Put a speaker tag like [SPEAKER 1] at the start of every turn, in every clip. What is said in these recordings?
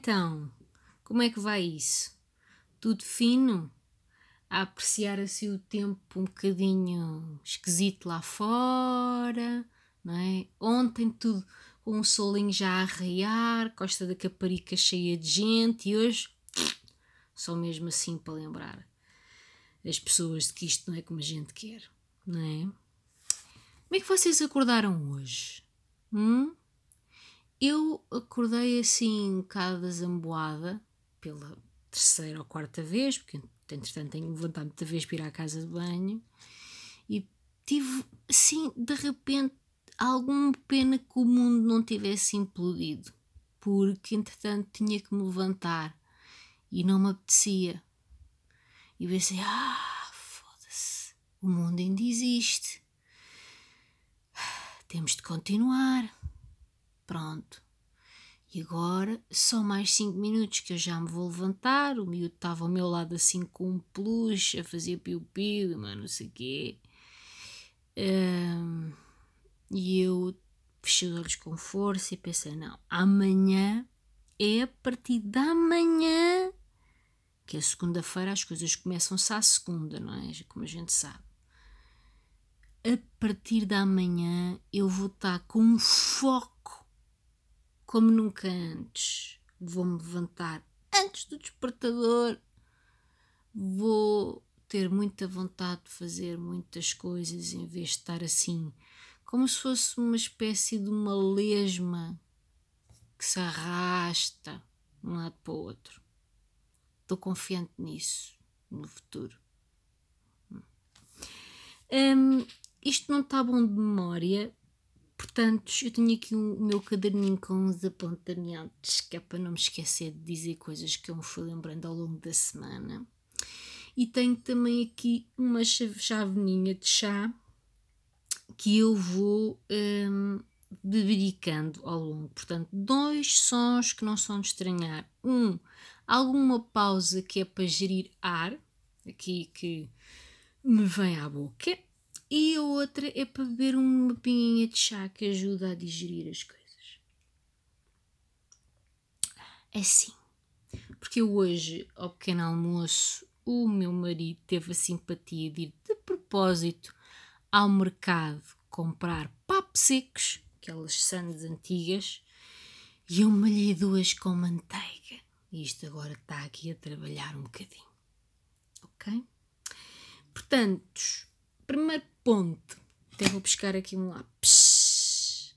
[SPEAKER 1] Então, como é que vai isso? Tudo fino? A apreciar assim o tempo um bocadinho esquisito lá fora, não é? Ontem tudo com um solinho já a arraiar, Costa da Caparica cheia de gente e hoje só mesmo assim para lembrar as pessoas de que isto não é como a gente quer, não é? Como é que vocês acordaram hoje? Hum? Eu acordei assim um bocado desamboada pela terceira ou quarta vez, porque entretanto tenho levantado muita vez para ir à casa de banho e tive assim de repente alguma pena que o mundo não tivesse implodido, porque entretanto tinha que me levantar e não me apetecia. E pensei, ah, foda-se, o mundo ainda existe. Temos de continuar. Pronto. E agora, só mais 5 minutos que eu já me vou levantar. O miúdo estava ao meu lado assim com um peluche, a fazer piu-piu, mas não sei o quê. Um, e eu fechei os olhos com força e pensei: não, amanhã é a partir da manhã que a segunda-feira as coisas começam-se à segunda, não é? Como a gente sabe. A partir da manhã eu vou estar com um foco como nunca antes. Vou-me levantar antes do despertador. Vou ter muita vontade de fazer muitas coisas em vez de estar assim como se fosse uma espécie de uma lesma que se arrasta de um lado para o outro. Estou confiante nisso, no futuro. Hum, isto não está bom de memória, portanto, eu tenho aqui o meu caderninho com uns apontamentos que é para não me esquecer de dizer coisas que eu me fui lembrando ao longo da semana. E tenho também aqui uma chaveninha de chá que eu vou bebericando ao longo. Portanto, dois sons que não são de estranhar. Um, alguma pausa que é para gerir ar, aqui que me vem à boca. E a outra é para beber uma pinguinha de chá que ajuda a digerir as coisas. É assim. Porque hoje, ao pequeno almoço, o meu marido teve a simpatia de ir de propósito ao mercado comprar papos secos, aquelas sandes antigas, e eu malhei duas com manteiga. E isto agora está aqui a trabalhar um bocadinho. Ok? Portanto, primeiro ponto. Até vou buscar aqui um lápis.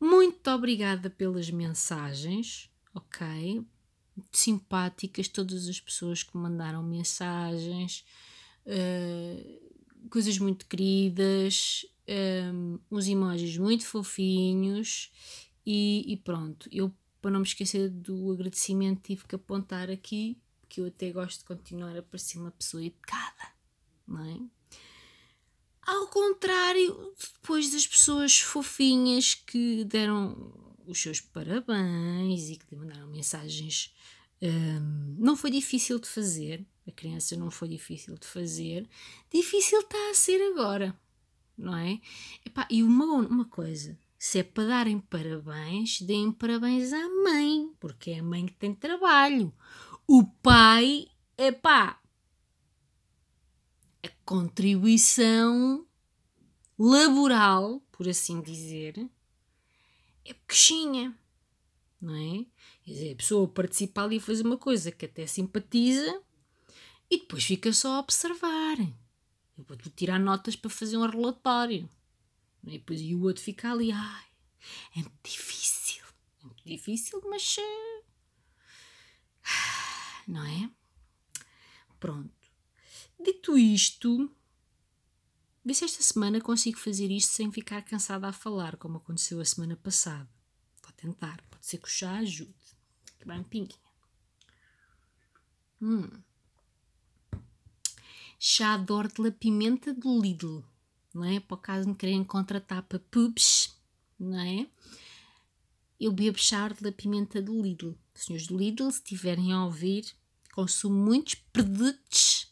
[SPEAKER 1] Muito obrigada pelas mensagens, ok? Muito simpáticas todas as pessoas que mandaram mensagens. Uh, coisas muito queridas, um, uns emojis muito fofinhos e, e, pronto. Eu, para não me esquecer do agradecimento, tive que apontar aqui que eu até gosto de continuar a parecer uma pessoa educada, não é? Ao contrário, depois das pessoas fofinhas que deram os seus parabéns e que mandaram mensagens, um, não foi difícil de fazer a criança não foi difícil de fazer, difícil está a ser agora, não é? Epá, e uma, uma coisa, se é para darem parabéns, deem parabéns à mãe, porque é a mãe que tem trabalho. O pai, epá, contribuição laboral, por assim dizer, é pequenha, não é? Quer dizer, a pessoa participa ali e faz uma coisa que até simpatiza, e depois fica só a observar. Eu vou tirar notas para fazer um relatório. E, depois, e o outro fica ali, ai, é muito difícil. É muito difícil, mas. Eh, não é? Pronto. Dito isto, vê se esta semana consigo fazer isto sem ficar cansada a falar, como aconteceu a semana passada. Vou tentar. Pode ser que o chá ajude. Que bem pinguinha. Hum chá de hortelã-pimenta do Lidl, não é? Para o caso de me querem contratar para pubs, não é? Eu bebo chá de hortelã-pimenta do Lidl. Senhores do Lidl, se estiverem a ouvir, consumo muitos produtos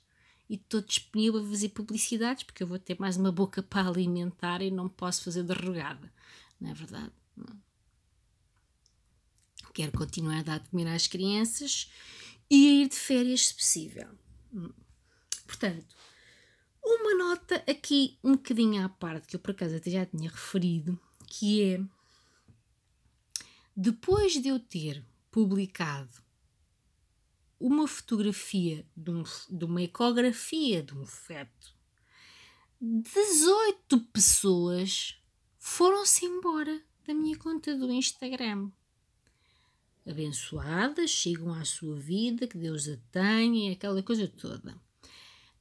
[SPEAKER 1] e estou disponível a fazer publicidades porque eu vou ter mais uma boca para alimentar e não posso fazer derrogada, não é verdade? Quero continuar a dar de comer às crianças e a ir de férias se possível. Portanto, uma nota aqui um bocadinho à parte, que eu por acaso até já tinha referido, que é depois de eu ter publicado uma fotografia de, um, de uma ecografia de um feto, 18 pessoas foram-se embora da minha conta do Instagram. Abençoadas, chegam à sua vida, que Deus a tenha e aquela coisa toda.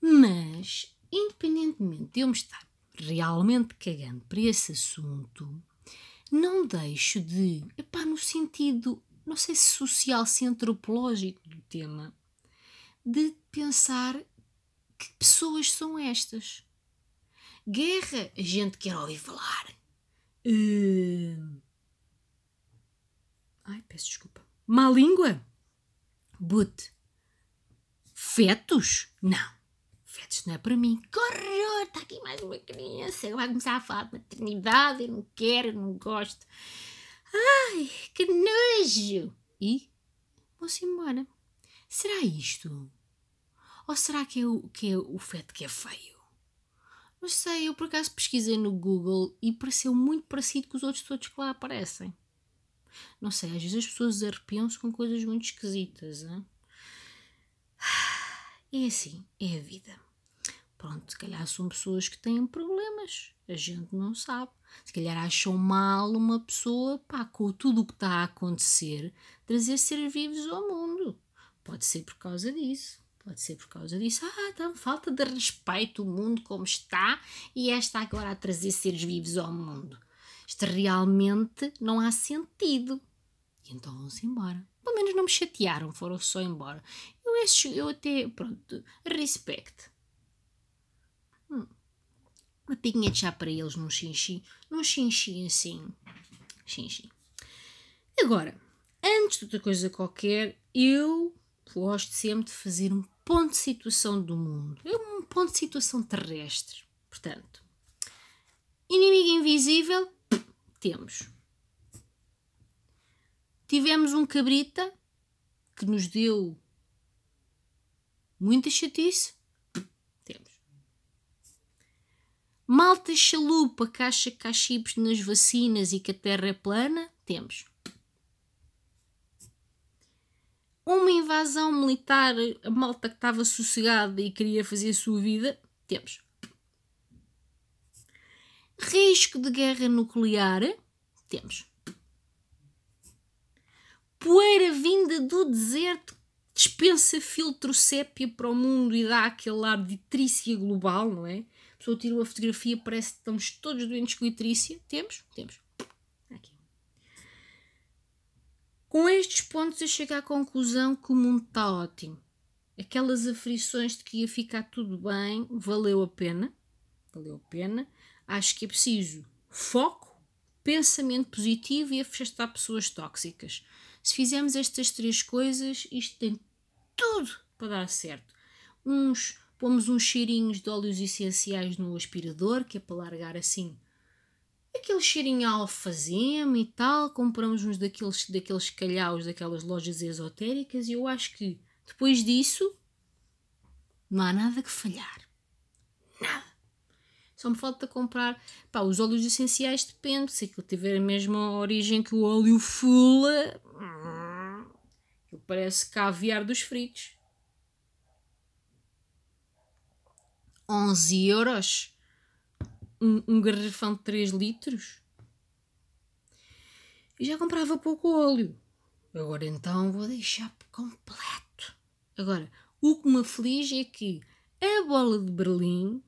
[SPEAKER 1] Mas, independentemente de eu me estar realmente cagando para esse assunto, não deixo de, epá, no sentido, não sei se social, se antropológico do tema, de pensar que pessoas são estas. Guerra, a gente quer ouvir falar. Uh... Ai, peço desculpa. Má língua? But. Fetos? Não. Fetos não é para mim. Corre! está aqui mais uma criança, vai começar a falar de maternidade, eu não quero, eu não gosto. Ai, que nojo! E vou-se embora. Será isto? Ou será que é, o, que é o feto que é feio? Não sei, eu por acaso pesquisei no Google e pareceu muito parecido com os outros todos que lá aparecem. Não sei, às vezes as pessoas arrepiam-se com coisas muito esquisitas. Hein? É assim, é a vida. Pronto, se calhar são pessoas que têm problemas, a gente não sabe. Se calhar acham mal uma pessoa, pá, com tudo o que está a acontecer, trazer seres vivos ao mundo. Pode ser por causa disso. Pode ser por causa disso. Ah, então falta de respeito o mundo como está e esta agora a trazer seres vivos ao mundo. Isto realmente não há sentido. E então vão-se embora. Pelo menos não me chatearam, foram só embora. Eu, eu até, pronto, respeito uma pinguinha de chá para eles num xinxi, num xinxi assim. Xinxi. Agora, antes de outra coisa qualquer, eu gosto sempre de fazer um ponto de situação do mundo. É um ponto de situação terrestre. Portanto, inimigo invisível, temos. Tivemos um cabrita que nos deu muita chatice, Malta chalupa que acha que há chips nas vacinas e que a Terra é plana? Temos. Uma invasão militar, a malta que estava sossegada e queria fazer a sua vida? Temos. Risco de guerra nuclear? Temos. Poeira vinda do deserto dispensa filtro sépia para o mundo e dá aquele ar de trícia global, não é? Pessoa tirou a fotografia, parece que estamos todos doentes com itrícia. Temos? Temos. Aqui. Com estes pontos eu chego à conclusão que o mundo está ótimo. Aquelas aflições de que ia ficar tudo bem, valeu a pena. Valeu a pena. Acho que é preciso foco, pensamento positivo e afastar pessoas tóxicas. Se fizermos estas três coisas, isto tem tudo para dar certo. Uns pomos uns cheirinhos de óleos essenciais no aspirador, que é para largar assim aquele cheirinho alfazema e tal. Compramos uns daqueles, daqueles calhaus daquelas lojas esotéricas e eu acho que depois disso não há nada que falhar. Nada. Só me falta comprar. Pá, os óleos essenciais depende. Se aquilo tiver a mesma origem que o óleo fula. Hum, parece caviar dos fritos. 11 euros um, um garrafão de 3 litros. E já comprava pouco óleo. Agora então vou deixar completo. Agora, o que me aflige é que a bola de Berlim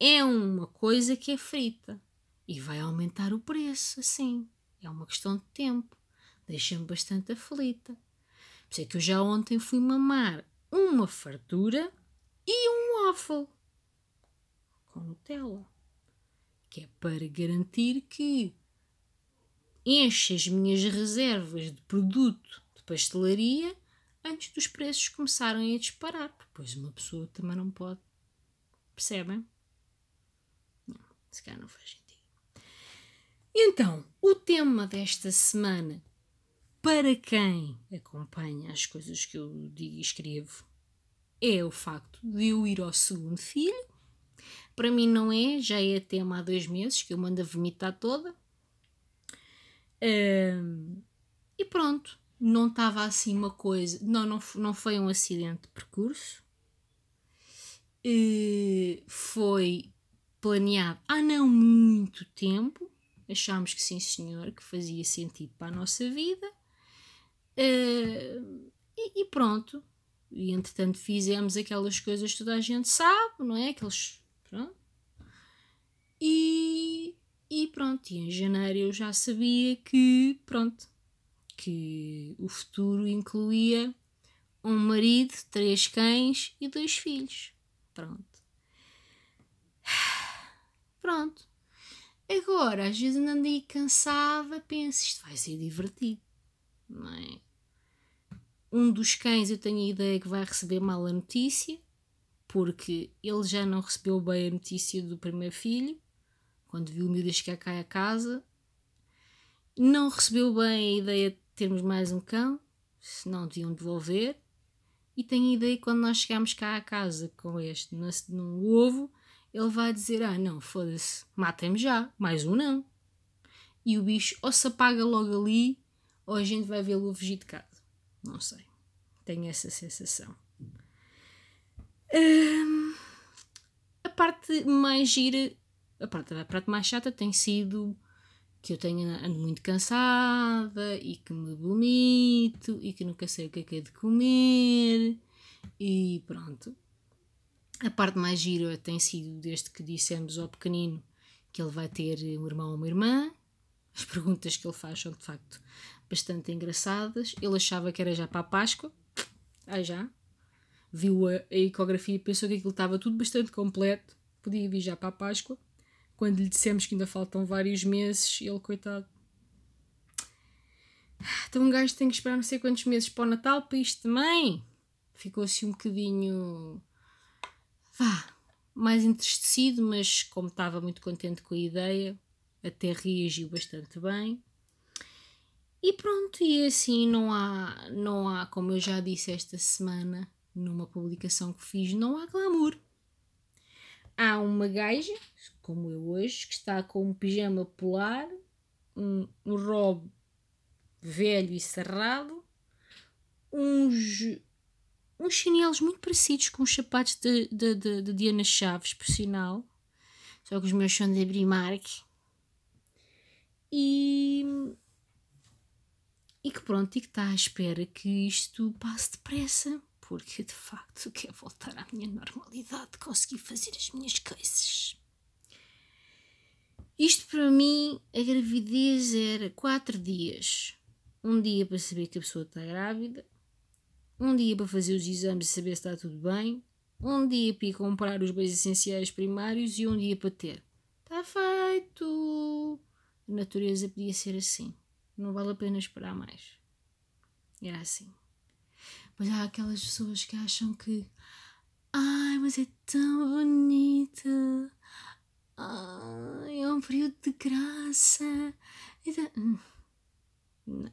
[SPEAKER 1] é uma coisa que é frita e vai aumentar o preço, assim. É uma questão de tempo. Deixa-me bastante aflita. Por isso é que eu já ontem fui mamar uma fartura e um waffle com Nutella, que é para garantir que enche as minhas reservas de produto de pastelaria antes dos preços começarem a disparar, depois uma pessoa também não pode. Percebem? Não, se calhar não faz sentido. Então, o tema desta semana para quem acompanha as coisas que eu digo e escrevo, é o facto de eu ir ao segundo filho. Para mim não é, já é tema há dois meses que eu mando a vomitar toda. Um, e pronto, não estava assim uma coisa. Não, não, não foi um acidente de percurso. Uh, foi planeado há não muito tempo. Achámos que sim, senhor, que fazia sentido para a nossa vida. Uh, e, e, pronto. E entretanto fizemos aquelas coisas que toda a gente sabe, não é? Aqueles. E, e pronto. E em janeiro eu já sabia que. Pronto. Que o futuro incluía um marido, três cães e dois filhos. Pronto. Pronto. Agora, às vezes ando aí cansada, penso, isto vai ser divertido não é? Um dos cães eu tenho a ideia que vai receber mal a notícia, porque ele já não recebeu bem a notícia do primeiro filho, quando viu o miúdo chegar cá a casa. Não recebeu bem a ideia de termos mais um cão, se não deviam devolver. E tenho a ideia que quando nós chegamos cá a casa com este no ovo, ele vai dizer: Ah, não, foda-se, matem-me já, mais um não. E o bicho ou se apaga logo ali ou a gente vai vê-lo fugir de casa. Não sei. Tenho essa sensação. Hum, a parte mais gira, a parte, a parte mais chata tem sido que eu tenho ando muito cansada e que me vomito e que nunca sei o que é que é de comer e pronto. A parte mais gira tem sido desde que dissemos ao pequenino que ele vai ter um irmão ou uma irmã. As perguntas que ele faz são de facto bastante engraçadas. Ele achava que era já para a Páscoa. Ah, já. Viu a, a ecografia e pensou que aquilo estava tudo bastante completo. Podia vir já para a Páscoa. Quando lhe dissemos que ainda faltam vários meses, ele, coitado. Então um gajo tem que esperar não sei quantos meses para o Natal para isto também. Ficou assim um bocadinho. vá, mais entristecido, mas como estava muito contente com a ideia, até reagiu bastante bem. E pronto, e assim não há, não há, como eu já disse esta semana, numa publicação que fiz, não há glamour. Há uma gaja, como eu hoje, que está com um pijama polar, um, um robe velho e cerrado, uns, uns chinelos muito parecidos com os sapatos de, de, de, de Diana Chaves, por sinal, só que os meus são de Primark. E e que pronto, e que está à espera que isto passe depressa, porque de facto quero voltar à minha normalidade, conseguir fazer as minhas coisas. Isto para mim, a gravidez era quatro dias. Um dia para saber que a pessoa está grávida, um dia para fazer os exames e saber se está tudo bem, um dia para ir comprar os bens essenciais primários e um dia para ter. Está feito! A natureza podia ser assim. Não vale a pena esperar mais. Era assim. Mas há aquelas pessoas que acham que. Ai, mas é tão bonita. Ai, é um período de graça. Hum. Não.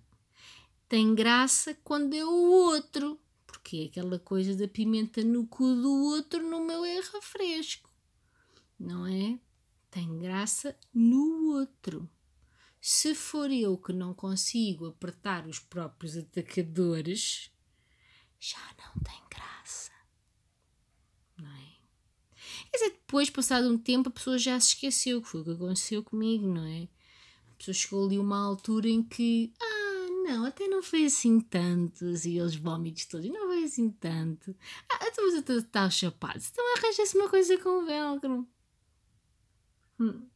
[SPEAKER 1] Tem graça quando é o outro. Porque é aquela coisa da pimenta no cu do outro, no meu é refresco. Não é? Tem graça no outro. Se for eu que não consigo apertar os próprios atacadores, já não tem graça. Não é? Quer dizer, depois, passado um tempo, a pessoa já se esqueceu que foi o que aconteceu comigo, não é? A pessoa chegou ali a uma altura em que, ah, não, até não foi assim tanto, assim, eles vômitos todos, não foi assim tanto. Ah, então mas eu estou chapado, então arranja-se uma coisa com velcro. Hum.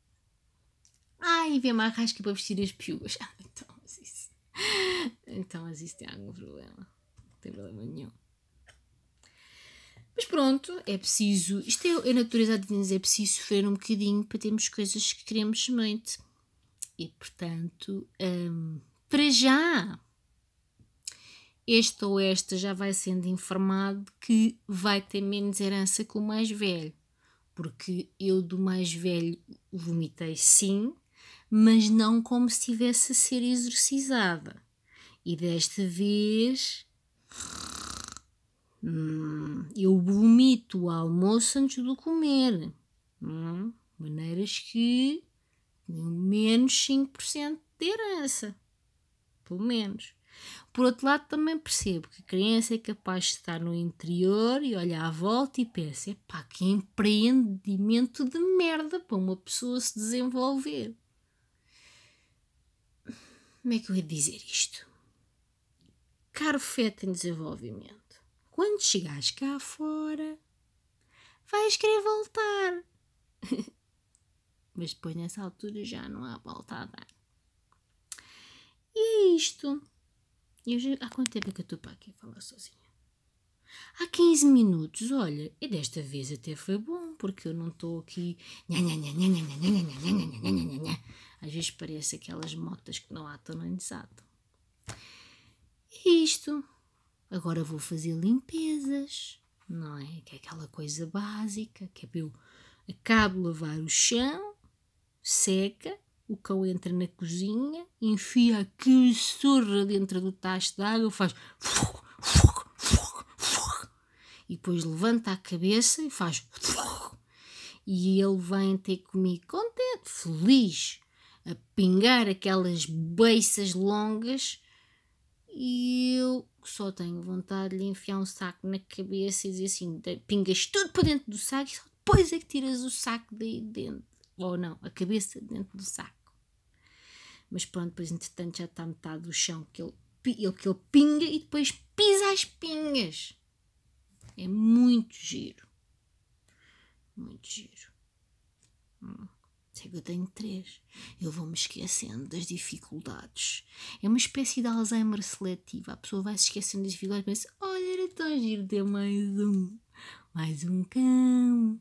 [SPEAKER 1] Ai, vem uma arrasca para vestir as piugas. Ah, então, mas isso. Então, mas isso tem algum problema. Tem problema nenhum. Mas pronto, é preciso. Isto é a natureza de Deus, é preciso sofrer um bocadinho para termos coisas que queremos semente. E portanto, hum, para já, este ou esta já vai sendo informado que vai ter menos herança que o mais velho. Porque eu do mais velho vomitei sim, mas não como se estivesse a ser exorcizada. E desta vez hum, eu vomito o almoço antes do comer. Hum, maneiras que menos 5% de herança. Pelo menos. Por outro lado, também percebo que a criança é capaz de estar no interior e olhar à volta e pensa: pá, que empreendimento de merda para uma pessoa se desenvolver. Como é que eu ia dizer isto? Caro feto em desenvolvimento, quando chegares cá fora, vais querer voltar. Mas depois, nessa altura, já não há volta a dar. E é isto. Eu já, há quanto tempo é que eu estou para aqui a falar sozinha? Há 15 minutos, olha, e desta vez até foi bom, porque eu não estou aqui. Às vezes parece aquelas motas que não atam nem desatam. É isto. Agora vou fazer limpezas, não é? Que é aquela coisa básica, que é eu acabo de lavar o chão, seca, o cão entra na cozinha, enfia aquilo surra dentro do tacho de água, faz e depois levanta a cabeça e faz e ele vem ter comigo contente, feliz, a pingar aquelas beiças longas e eu só tenho vontade de lhe enfiar um saco na cabeça e dizer assim: pingas tudo para dentro do saco e só depois é que tiras o saco daí dentro. Ou não, a cabeça dentro do saco. Mas pronto, depois entretanto já está metade do chão que ele, ele, que ele pinga e depois pisa as pingas. É muito giro. Muito giro. Hum. Sei que eu tenho três. Eu vou-me esquecendo das dificuldades. É uma espécie de Alzheimer seletivo. A pessoa vai se esquecendo das dificuldades pensa: olha, era tão giro ter mais um. Mais um cão.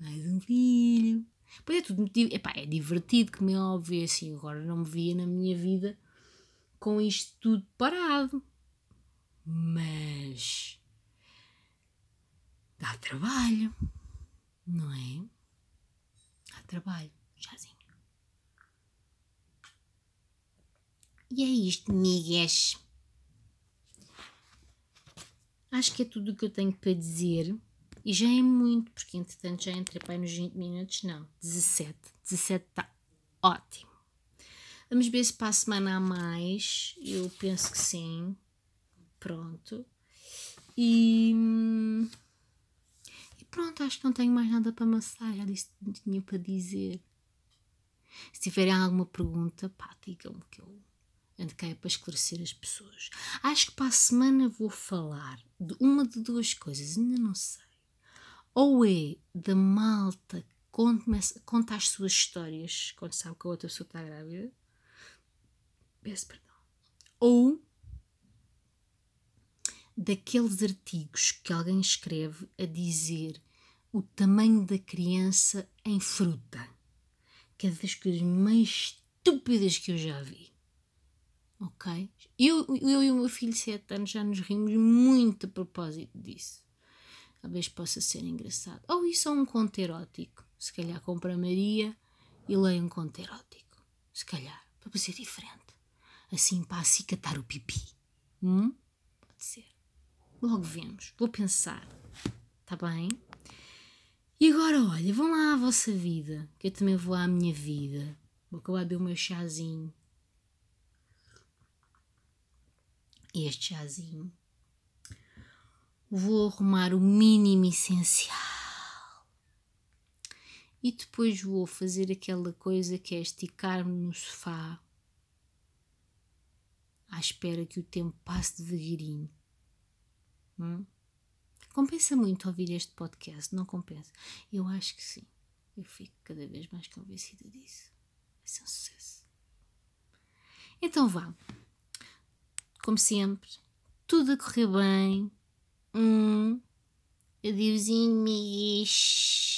[SPEAKER 1] Mais um filho. Pois é tudo. Epá, é divertido, como é óbvio. Assim, agora não me via na minha vida com isto tudo parado. Mas. dá trabalho. Não é? Dá trabalho. Chazinho. E é isto, migues. Acho que é tudo o que eu tenho para dizer. E já é muito, porque entretanto já entrei para nos 20 minutos. Não, 17. 17 está ótimo. Vamos ver se para a semana há mais. Eu penso que sim. Pronto. E. E pronto, acho que não tenho mais nada para amassar. Já disse tinha para dizer. Se tiverem alguma pergunta, pá, digam-me que eu ando cá para esclarecer as pessoas. Acho que para a semana vou falar de uma de duas coisas, ainda não sei. Ou é da malta que conta as suas histórias quando sabe que a outra pessoa está grávida. Peço perdão. Ou daqueles artigos que alguém escreve a dizer o tamanho da criança em fruta que é das coisas mais estúpidas que eu já vi. Ok? Eu, eu e o meu filho de 7 anos já nos rimos muito a propósito disso. Talvez possa ser engraçado. Ou isso é um conto erótico. Se calhar compra a Maria e leia um conto erótico. Se calhar, para ser diferente. Assim para acicatar o pipi. Hum? Pode ser. Logo vemos. Vou pensar. Tá bem? E agora, olha, vão lá à vossa vida, que eu também vou à minha vida. Vou acabar de beber o meu chazinho. Este chazinho. Vou arrumar o mínimo essencial. E depois vou fazer aquela coisa que é esticar-me no sofá à espera que o tempo passe devagarinho. Hum? Compensa muito ouvir este podcast, não compensa? Eu acho que sim. Eu fico cada vez mais convencida disso. Vai ser um sucesso. Então vá. Como sempre, tudo a correr bem. Um adeusinho, migues.